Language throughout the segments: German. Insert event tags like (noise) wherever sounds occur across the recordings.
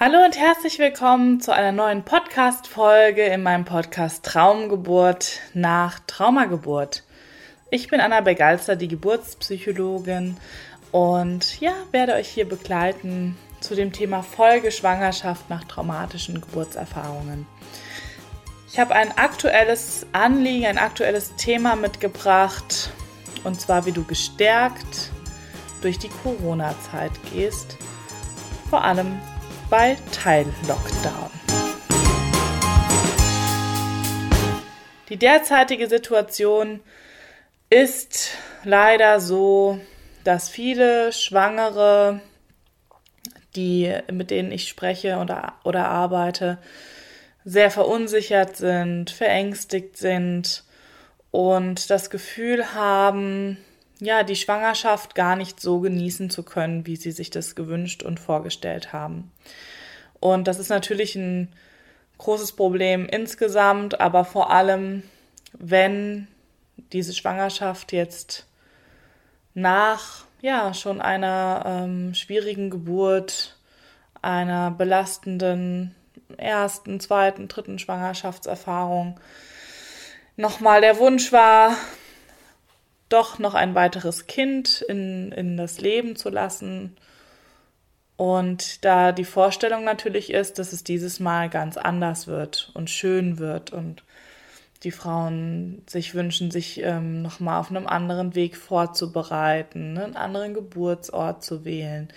Hallo und herzlich willkommen zu einer neuen Podcast-Folge in meinem Podcast Traumgeburt nach Traumageburt. Ich bin Anna Begalster, die Geburtspsychologin und ja, werde euch hier begleiten zu dem Thema Folgeschwangerschaft nach traumatischen Geburtserfahrungen. Ich habe ein aktuelles Anliegen, ein aktuelles Thema mitgebracht und zwar, wie du gestärkt durch die Corona-Zeit gehst. Vor allem bei Teil-Lockdown. Die derzeitige Situation ist leider so, dass viele Schwangere, die, mit denen ich spreche oder, oder arbeite, sehr verunsichert sind, verängstigt sind und das Gefühl haben, ja, die Schwangerschaft gar nicht so genießen zu können, wie sie sich das gewünscht und vorgestellt haben. Und das ist natürlich ein großes Problem insgesamt, aber vor allem, wenn diese Schwangerschaft jetzt nach ja schon einer ähm, schwierigen Geburt, einer belastenden ersten, zweiten, dritten Schwangerschaftserfahrung nochmal der Wunsch war, doch noch ein weiteres Kind in, in das Leben zu lassen. Und da die Vorstellung natürlich ist, dass es dieses Mal ganz anders wird und schön wird und die Frauen sich wünschen, sich ähm, nochmal auf einem anderen Weg vorzubereiten, einen anderen Geburtsort zu wählen,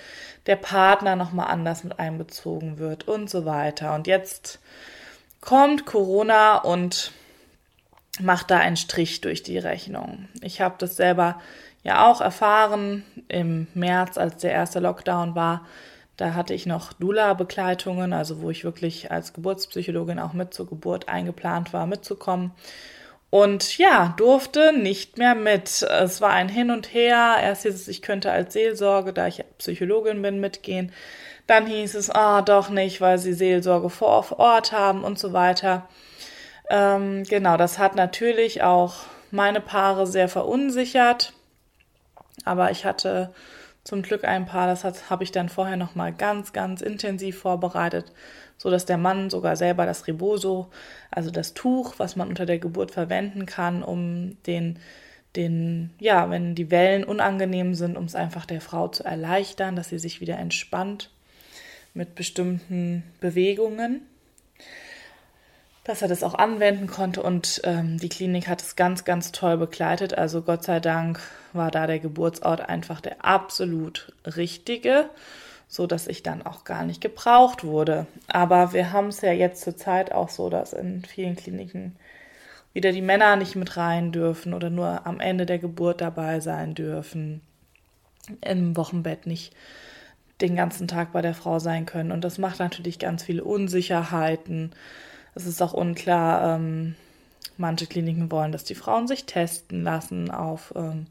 der Partner nochmal anders mit einbezogen wird und so weiter. Und jetzt kommt Corona und macht da einen Strich durch die Rechnung. Ich habe das selber ja auch erfahren im März, als der erste Lockdown war. Da hatte ich noch Dula-Begleitungen, also wo ich wirklich als Geburtspsychologin auch mit zur Geburt eingeplant war, mitzukommen. Und ja, durfte nicht mehr mit. Es war ein Hin und Her. Erst hieß es, ich könnte als Seelsorge, da ich Psychologin bin, mitgehen. Dann hieß es, ah, oh, doch nicht, weil sie Seelsorge vor Ort haben und so weiter. Ähm, genau, das hat natürlich auch meine Paare sehr verunsichert. Aber ich hatte zum Glück ein Paar, das habe ich dann vorher nochmal ganz, ganz intensiv vorbereitet, so dass der Mann sogar selber das Reboso, also das Tuch, was man unter der Geburt verwenden kann, um den, den, ja, wenn die Wellen unangenehm sind, um es einfach der Frau zu erleichtern, dass sie sich wieder entspannt mit bestimmten Bewegungen dass er das auch anwenden konnte und ähm, die Klinik hat es ganz, ganz toll begleitet. Also Gott sei Dank war da der Geburtsort einfach der absolut richtige, so dass ich dann auch gar nicht gebraucht wurde. Aber wir haben es ja jetzt zur Zeit auch so, dass in vielen Kliniken wieder die Männer nicht mit rein dürfen oder nur am Ende der Geburt dabei sein dürfen, im Wochenbett nicht den ganzen Tag bei der Frau sein können. Und das macht natürlich ganz viele Unsicherheiten es ist auch unklar, ähm, manche Kliniken wollen, dass die Frauen sich testen lassen auf ähm,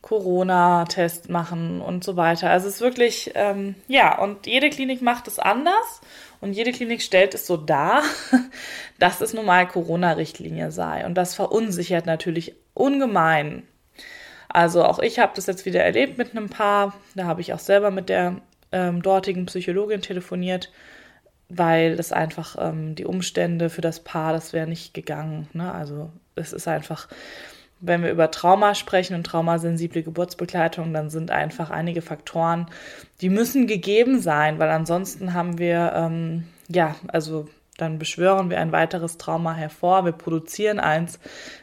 Corona-Test machen und so weiter. Also es ist wirklich, ähm, ja, und jede Klinik macht es anders und jede Klinik stellt es so dar, (laughs) dass es nun mal Corona-Richtlinie sei. Und das verunsichert natürlich ungemein. Also auch ich habe das jetzt wieder erlebt mit einem Paar. Da habe ich auch selber mit der ähm, dortigen Psychologin telefoniert weil das einfach ähm, die Umstände für das Paar, das wäre nicht gegangen. Ne? Also es ist einfach, wenn wir über Trauma sprechen und traumasensible Geburtsbegleitung, dann sind einfach einige Faktoren, die müssen gegeben sein, weil ansonsten haben wir, ähm, ja, also dann beschwören wir ein weiteres Trauma hervor, wir produzieren eins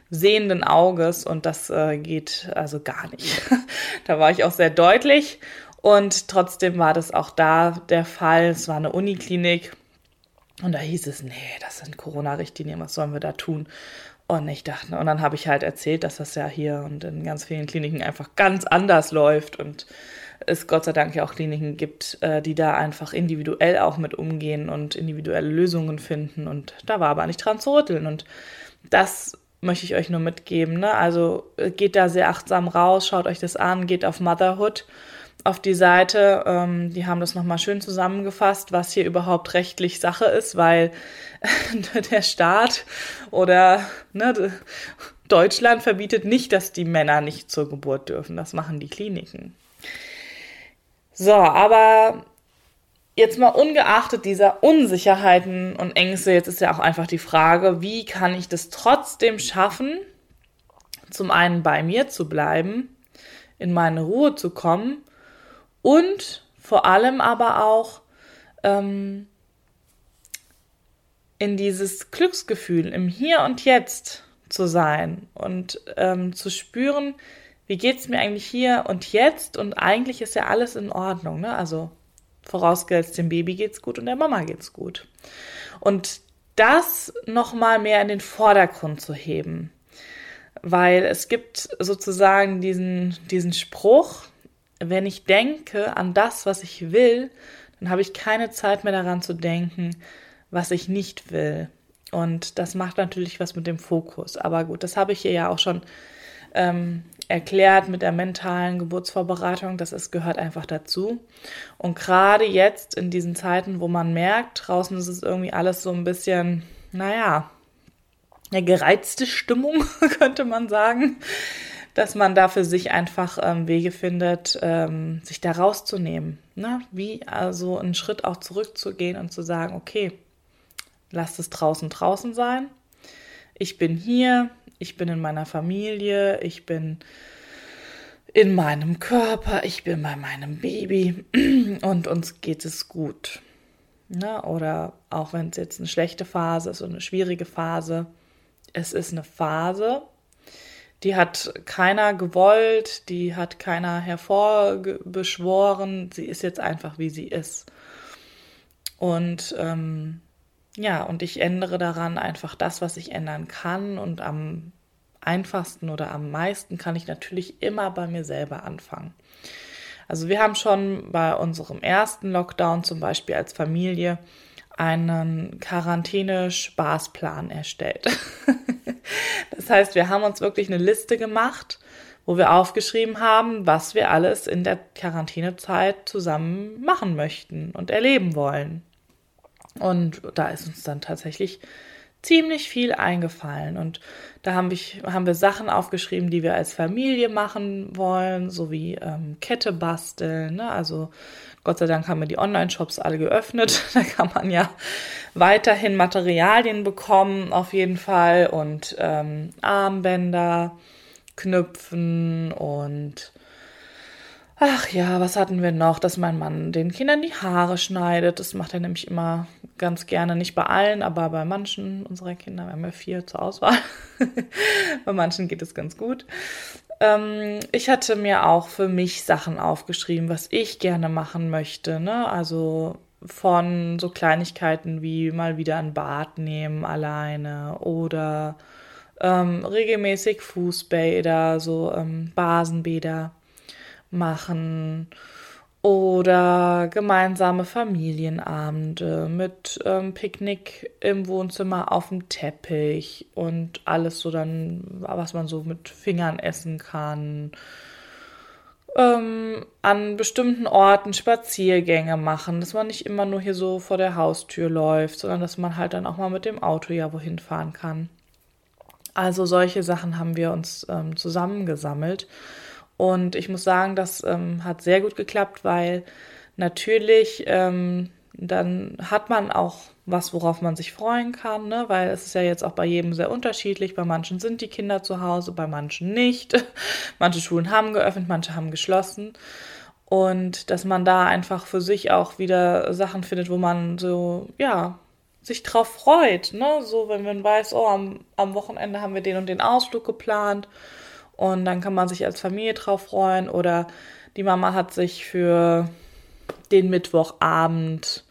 sehenden Auges und das äh, geht also gar nicht. (laughs) da war ich auch sehr deutlich und trotzdem war das auch da der Fall. Es war eine Uniklinik und da hieß es, nee, das sind Corona-Richtlinien, was sollen wir da tun? Und ich dachte, und dann habe ich halt erzählt, dass das ja hier und in ganz vielen Kliniken einfach ganz anders läuft und es Gott sei Dank ja auch Kliniken gibt, äh, die da einfach individuell auch mit umgehen und individuelle Lösungen finden. Und da war aber nicht dran zu rütteln. Und das möchte ich euch nur mitgeben. Ne? Also äh, geht da sehr achtsam raus, schaut euch das an, geht auf Motherhood auf die Seite. Ähm, die haben das nochmal schön zusammengefasst, was hier überhaupt rechtlich Sache ist, weil (laughs) der Staat oder ne, Deutschland verbietet nicht, dass die Männer nicht zur Geburt dürfen. Das machen die Kliniken. So, aber jetzt mal ungeachtet dieser Unsicherheiten und Ängste, jetzt ist ja auch einfach die Frage, wie kann ich das trotzdem schaffen, zum einen bei mir zu bleiben, in meine Ruhe zu kommen und vor allem aber auch ähm, in dieses Glücksgefühl im Hier und Jetzt zu sein und ähm, zu spüren, wie geht es mir eigentlich hier und jetzt und eigentlich ist ja alles in Ordnung, ne? Also vorausgesetzt dem Baby geht's gut und der Mama geht's gut. Und das nochmal mehr in den Vordergrund zu heben, weil es gibt sozusagen diesen diesen Spruch, wenn ich denke an das, was ich will, dann habe ich keine Zeit mehr daran zu denken, was ich nicht will. Und das macht natürlich was mit dem Fokus. Aber gut, das habe ich hier ja auch schon ähm, erklärt mit der mentalen Geburtsvorbereitung. Das ist, gehört einfach dazu. Und gerade jetzt in diesen Zeiten, wo man merkt, draußen ist es irgendwie alles so ein bisschen, naja, eine gereizte Stimmung, (laughs) könnte man sagen, dass man da für sich einfach ähm, Wege findet, ähm, sich da rauszunehmen. Ne? Wie also einen Schritt auch zurückzugehen und zu sagen, okay, Lasst es draußen draußen sein. Ich bin hier, ich bin in meiner Familie, ich bin in meinem Körper, ich bin bei meinem Baby (clears throat) und uns geht es gut. Ne? Oder auch wenn es jetzt eine schlechte Phase ist oder eine schwierige Phase, es ist eine Phase, die hat keiner gewollt, die hat keiner hervorbeschworen, sie ist jetzt einfach, wie sie ist. Und ähm, ja, und ich ändere daran einfach das, was ich ändern kann. Und am einfachsten oder am meisten kann ich natürlich immer bei mir selber anfangen. Also wir haben schon bei unserem ersten Lockdown zum Beispiel als Familie einen Quarantäne-Spaßplan erstellt. (laughs) das heißt, wir haben uns wirklich eine Liste gemacht, wo wir aufgeschrieben haben, was wir alles in der Quarantänezeit zusammen machen möchten und erleben wollen. Und da ist uns dann tatsächlich ziemlich viel eingefallen. Und da haben, ich, haben wir Sachen aufgeschrieben, die wir als Familie machen wollen, sowie ähm, Kette basteln. Ne? Also Gott sei Dank haben wir die Online-Shops alle geöffnet. (laughs) Da kann man ja weiterhin Materialien bekommen, auf jeden Fall. Und ähm, Armbänder, Knüpfen und Ach ja, was hatten wir noch? Dass mein Mann den Kindern die Haare schneidet. Das macht er nämlich immer ganz gerne. Nicht bei allen, aber bei manchen unserer Kinder. Wir haben ja vier zur Auswahl. (laughs) bei manchen geht es ganz gut. Ähm, ich hatte mir auch für mich Sachen aufgeschrieben, was ich gerne machen möchte. Ne? Also von so Kleinigkeiten wie mal wieder ein Bad nehmen alleine oder ähm, regelmäßig Fußbäder, so ähm, Basenbäder machen oder gemeinsame Familienabende mit ähm, Picknick im Wohnzimmer auf dem Teppich und alles so dann, was man so mit Fingern essen kann. Ähm, an bestimmten Orten Spaziergänge machen, dass man nicht immer nur hier so vor der Haustür läuft, sondern dass man halt dann auch mal mit dem Auto ja wohin fahren kann. Also solche Sachen haben wir uns ähm, zusammengesammelt und ich muss sagen, das ähm, hat sehr gut geklappt, weil natürlich ähm, dann hat man auch was, worauf man sich freuen kann, ne? weil es ist ja jetzt auch bei jedem sehr unterschiedlich. Bei manchen sind die Kinder zu Hause, bei manchen nicht. (laughs) manche Schulen haben geöffnet, manche haben geschlossen. Und dass man da einfach für sich auch wieder Sachen findet, wo man so, ja, sich drauf freut, ne? So, wenn man weiß, oh, am, am Wochenende haben wir den und den Ausflug geplant und dann kann man sich als Familie drauf freuen oder die Mama hat sich für den Mittwochabend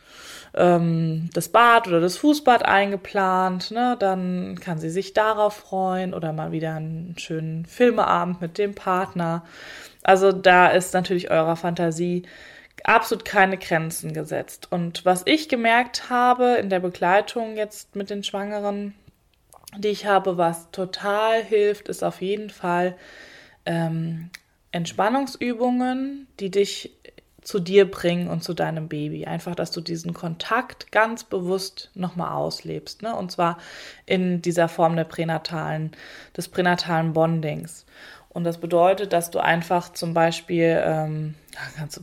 ähm, das Bad oder das Fußbad eingeplant. Ne? Dann kann sie sich darauf freuen oder mal wieder einen schönen Filmeabend mit dem Partner. Also da ist natürlich eurer Fantasie absolut keine Grenzen gesetzt. Und was ich gemerkt habe in der Begleitung jetzt mit den Schwangeren, die ich habe, was total hilft, ist auf jeden Fall ähm, Entspannungsübungen, die dich zu dir bringen und zu deinem Baby. Einfach, dass du diesen Kontakt ganz bewusst nochmal auslebst. Ne? Und zwar in dieser Form der pränatalen, des pränatalen Bondings. Und das bedeutet, dass du einfach zum Beispiel ähm,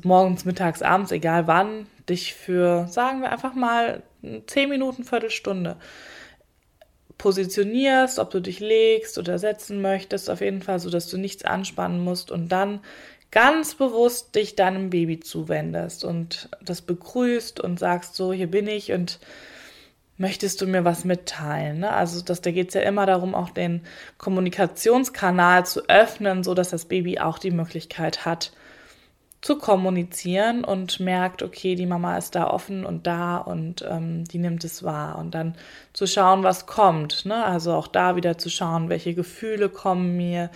morgens, mittags, abends, egal wann, dich für, sagen wir einfach mal, 10 Minuten, Viertelstunde positionierst, ob du dich legst oder setzen möchtest, auf jeden Fall so, dass du nichts anspannen musst und dann ganz bewusst dich deinem Baby zuwendest und das begrüßt und sagst so, hier bin ich und möchtest du mir was mitteilen? Ne? Also das, da geht es ja immer darum, auch den Kommunikationskanal zu öffnen, so dass das Baby auch die Möglichkeit hat, zu kommunizieren und merkt, okay, die Mama ist da offen und da und ähm, die nimmt es wahr und dann zu schauen, was kommt. Ne? Also auch da wieder zu schauen, welche Gefühle kommen mir.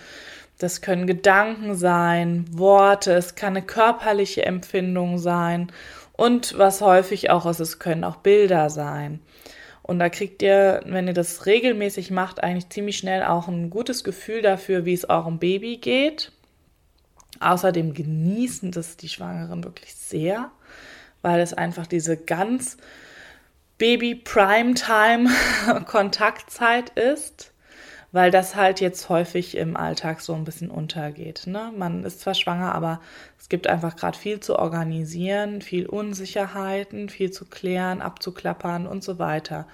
Das können Gedanken sein, Worte, es kann eine körperliche Empfindung sein und was häufig auch ist, es können auch Bilder sein. Und da kriegt ihr, wenn ihr das regelmäßig macht, eigentlich ziemlich schnell auch ein gutes Gefühl dafür, wie es eurem Baby geht Außerdem genießen das die Schwangeren wirklich sehr, weil es einfach diese ganz Baby Primetime Kontaktzeit ist, weil das halt jetzt häufig im Alltag so ein bisschen untergeht. Ne? Man ist zwar schwanger, aber es gibt einfach gerade viel zu organisieren, viel Unsicherheiten, viel zu klären, abzuklappern und so weiter.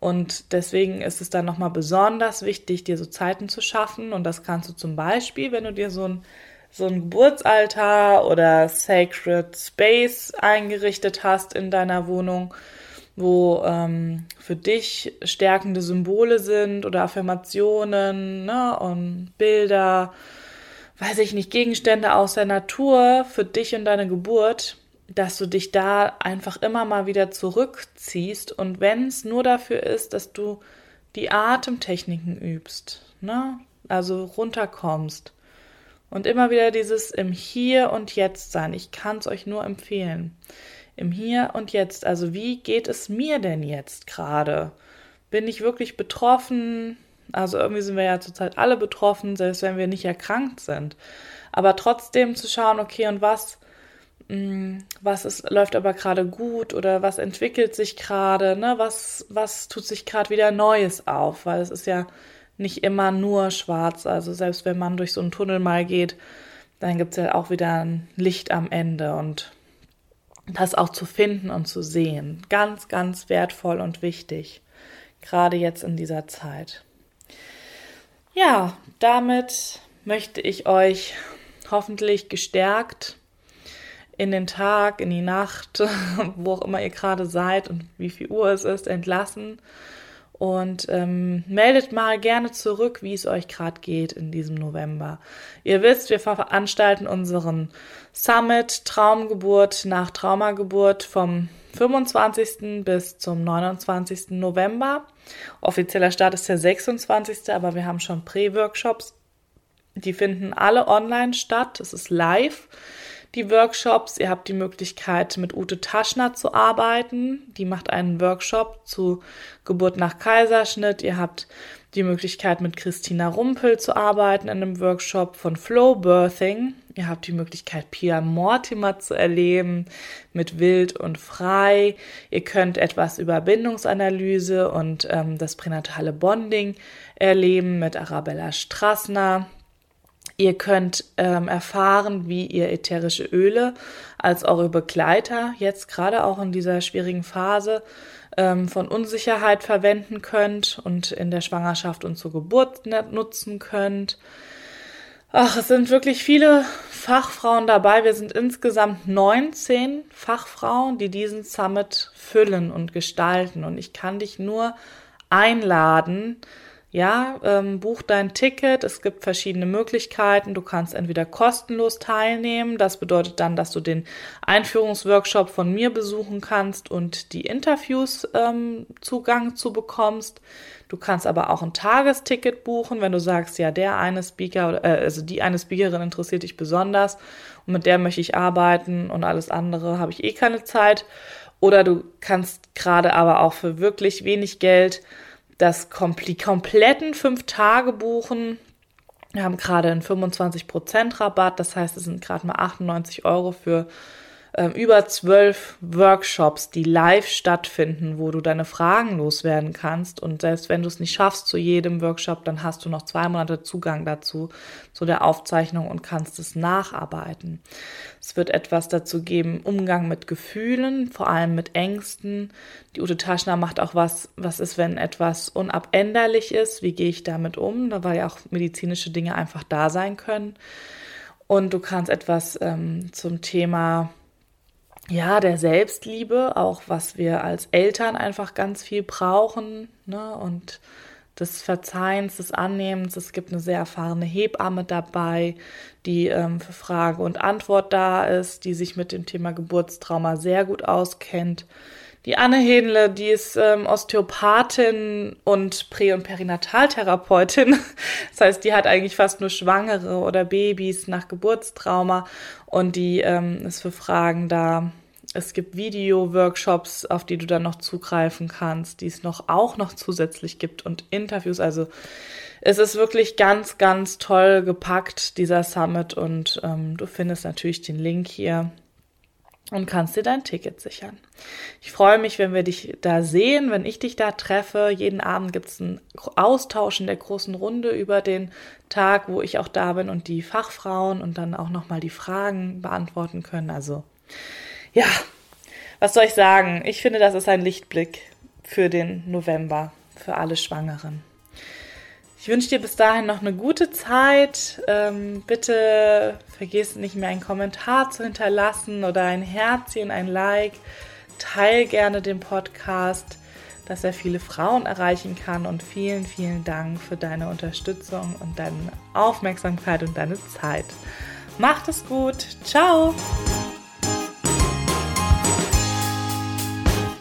Und deswegen ist es dann nochmal besonders wichtig, dir so Zeiten zu schaffen. Und das kannst du zum Beispiel, wenn du dir so ein so ein Geburtsaltar oder Sacred Space eingerichtet hast in deiner Wohnung, wo ähm, für dich stärkende Symbole sind oder Affirmationen ne, und Bilder, weiß ich nicht, Gegenstände aus der Natur für dich und deine Geburt, dass du dich da einfach immer mal wieder zurückziehst und wenn es nur dafür ist, dass du die Atemtechniken übst, ne? also runterkommst und immer wieder dieses im Hier und Jetzt sein. Ich kann es euch nur empfehlen. Im Hier und Jetzt. Also wie geht es mir denn jetzt gerade? Bin ich wirklich betroffen? Also irgendwie sind wir ja zurzeit alle betroffen, selbst wenn wir nicht erkrankt sind. Aber trotzdem zu schauen, okay, und was, mh, mm, was ist, läuft aber gerade gut oder was entwickelt sich gerade, ne? Was, was tut sich gerade wieder Neues auf? Weil es ist ja nicht immer nur schwarz. Also selbst wenn man durch so einen Tunnel mal geht, dann gibt es ja auch wieder ein Licht am Ende und das auch zu finden und zu sehen. Ganz, ganz wertvoll und wichtig, gerade jetzt in dieser Zeit. Ja, damit möchte ich euch hoffentlich gestärkt in den Tag, in die Nacht, (laughs) wo auch immer ihr gerade seid und wie viel Uhr es ist, entlassen und ähm, meldet mal gerne zurück, wie es euch gerade geht in diesem November. Ihr wisst, wir veranstalten unseren Summit Traumgeburt nach Traumageburt vom 25. bis zum 29. November. Offizieller Start ist der 26., aber wir haben schon Prä-Workshops. Die finden alle online statt. Es ist live die Workshops. Ihr habt die Möglichkeit, mit Ute Taschner zu arbeiten. Die macht einen Workshop zu Geburt nach Kaiserschnitt. Ihr habt die Möglichkeit, mit Christina Rumpel zu arbeiten in einem Workshop von Flow Birthing. Ihr habt die Möglichkeit, Pia Mortimer zu erleben mit Wild und Frei. Ihr könnt etwas über Bindungsanalyse und ähm, das pränatale Bonding erleben mit Arabella Strassner. Ihr könnt ähm, erfahren, wie ihr ätherische Öle als eure Begleiter jetzt gerade auch in dieser schwierigen Phase ähm, von Unsicherheit verwenden könnt und in der Schwangerschaft und zur Geburt nutzen könnt. Ach, es sind wirklich viele Fachfrauen dabei. Wir sind insgesamt 19 Fachfrauen, die diesen Summit füllen und gestalten. Und ich kann dich nur einladen, ja, ähm, buch dein Ticket. Es gibt verschiedene Möglichkeiten. Du kannst entweder kostenlos teilnehmen. Das bedeutet dann, dass du den Einführungsworkshop von mir besuchen kannst und die Interviews ähm, Zugang zu bekommst. Du kannst aber auch ein Tagesticket buchen, wenn du sagst, ja, der eine Speaker, äh, also die eine Speakerin interessiert dich besonders und mit der möchte ich arbeiten und alles andere habe ich eh keine Zeit. Oder du kannst gerade aber auch für wirklich wenig Geld das kompletten fünf Tage buchen. Wir haben gerade einen 25% Rabatt, das heißt, es sind gerade mal 98 Euro für ähm, über zwölf Workshops, die live stattfinden, wo du deine Fragen loswerden kannst. Und selbst wenn du es nicht schaffst zu jedem Workshop, dann hast du noch zwei Monate Zugang dazu, zu der Aufzeichnung und kannst es nacharbeiten. Es wird etwas dazu geben, Umgang mit Gefühlen, vor allem mit Ängsten. Die Ute Taschner macht auch was, was ist, wenn etwas unabänderlich ist, wie gehe ich damit um, weil ja auch medizinische Dinge einfach da sein können. Und du kannst etwas ähm, zum Thema ja, der Selbstliebe, auch was wir als Eltern einfach ganz viel brauchen, ne? Und des Verzeihens, des Annehmens. Es gibt eine sehr erfahrene Hebamme dabei, die ähm, für Frage und Antwort da ist, die sich mit dem Thema Geburtstrauma sehr gut auskennt. Die Anne Hedle, die ist ähm, Osteopathin und Prä- und Perinataltherapeutin. (laughs) Das heißt, die hat eigentlich fast nur Schwangere oder Babys nach Geburtstrauma und die ähm, ist für Fragen da. Es gibt Video-Workshops, auf die du dann noch zugreifen kannst, die es noch auch noch zusätzlich gibt und Interviews. Also es ist wirklich ganz, ganz toll gepackt, dieser Summit. Und ähm, du findest natürlich den Link hier und kannst dir dein Ticket sichern. Ich freue mich, wenn wir dich da sehen, wenn ich dich da treffe. Jeden Abend gibt es einen Austausch in der großen Runde über den Tag, wo ich auch da bin und die Fachfrauen und dann auch nochmal die Fragen beantworten können. Also ja, was soll ich sagen? Ich finde, das ist ein Lichtblick für den November, für alle Schwangeren. Ich wünsche dir bis dahin noch eine gute Zeit. Ähm, bitte vergiss nicht mehr einen Kommentar zu hinterlassen oder ein Herzchen, ein Like. Teil gerne den Podcast, dass er viele Frauen erreichen kann. Und vielen, vielen Dank für deine Unterstützung und deine Aufmerksamkeit und deine Zeit. Macht es gut. Ciao.